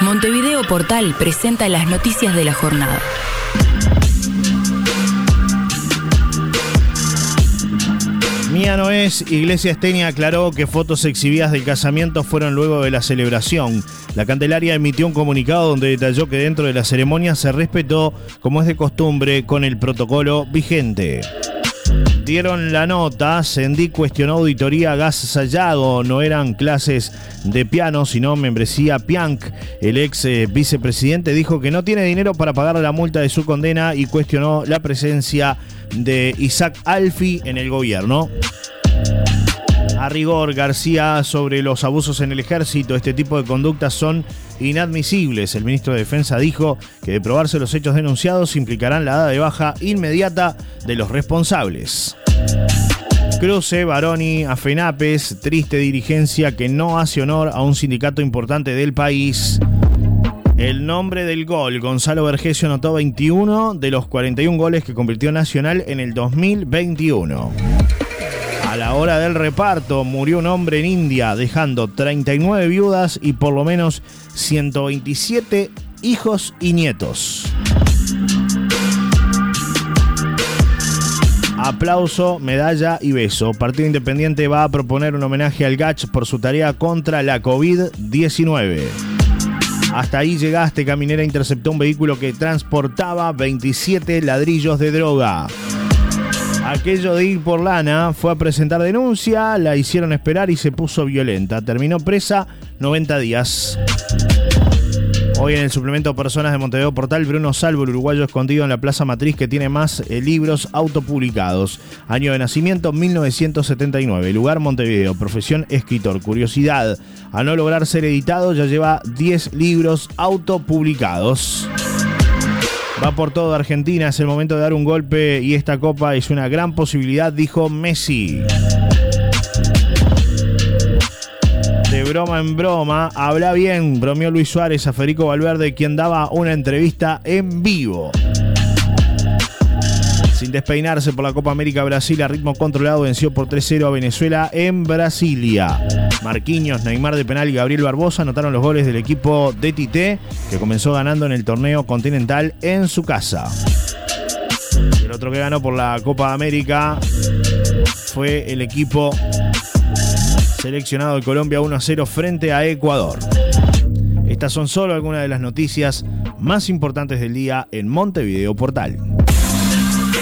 Montevideo Portal presenta las noticias de la jornada. Mía no es, Iglesia Esteña aclaró que fotos exhibidas del casamiento fueron luego de la celebración. La Candelaria emitió un comunicado donde detalló que dentro de la ceremonia se respetó, como es de costumbre, con el protocolo vigente. Dieron la nota, Sendik cuestionó auditoría Gas Sayago, no eran clases de piano, sino membresía Pianc. El ex eh, vicepresidente dijo que no tiene dinero para pagar la multa de su condena y cuestionó la presencia de Isaac Alfi en el gobierno. A rigor, García, sobre los abusos en el ejército, este tipo de conductas son inadmisibles. El ministro de Defensa dijo que de probarse los hechos denunciados implicarán la dada de baja inmediata de los responsables. Cruce, Baroni, Afenapes, triste dirigencia que no hace honor a un sindicato importante del país. El nombre del gol, Gonzalo Vergesio anotó 21 de los 41 goles que convirtió Nacional en el 2021. A la hora del reparto murió un hombre en India dejando 39 viudas y por lo menos 127 hijos y nietos. Aplauso, medalla y beso. Partido Independiente va a proponer un homenaje al Gach por su tarea contra la COVID-19. Hasta ahí llegaste, Caminera interceptó un vehículo que transportaba 27 ladrillos de droga. Aquello de ir por lana fue a presentar denuncia, la hicieron esperar y se puso violenta. Terminó presa 90 días. Hoy en el suplemento Personas de Montevideo Portal, Bruno Salvo, el uruguayo escondido en la Plaza Matriz que tiene más eh, libros autopublicados. Año de nacimiento 1979. Lugar Montevideo. Profesión escritor. Curiosidad. A no lograr ser editado ya lleva 10 libros autopublicados. Va por todo Argentina, es el momento de dar un golpe y esta copa es una gran posibilidad, dijo Messi. De broma en broma, habla bien, bromeó Luis Suárez a Federico Valverde, quien daba una entrevista en vivo. Sin despeinarse por la Copa América Brasil a ritmo controlado venció por 3-0 a Venezuela en Brasilia. Marquinhos, Neymar de penal y Gabriel Barbosa anotaron los goles del equipo de Tite que comenzó ganando en el torneo continental en su casa. El otro que ganó por la Copa América fue el equipo seleccionado de Colombia 1-0 frente a Ecuador. Estas son solo algunas de las noticias más importantes del día en Montevideo Portal.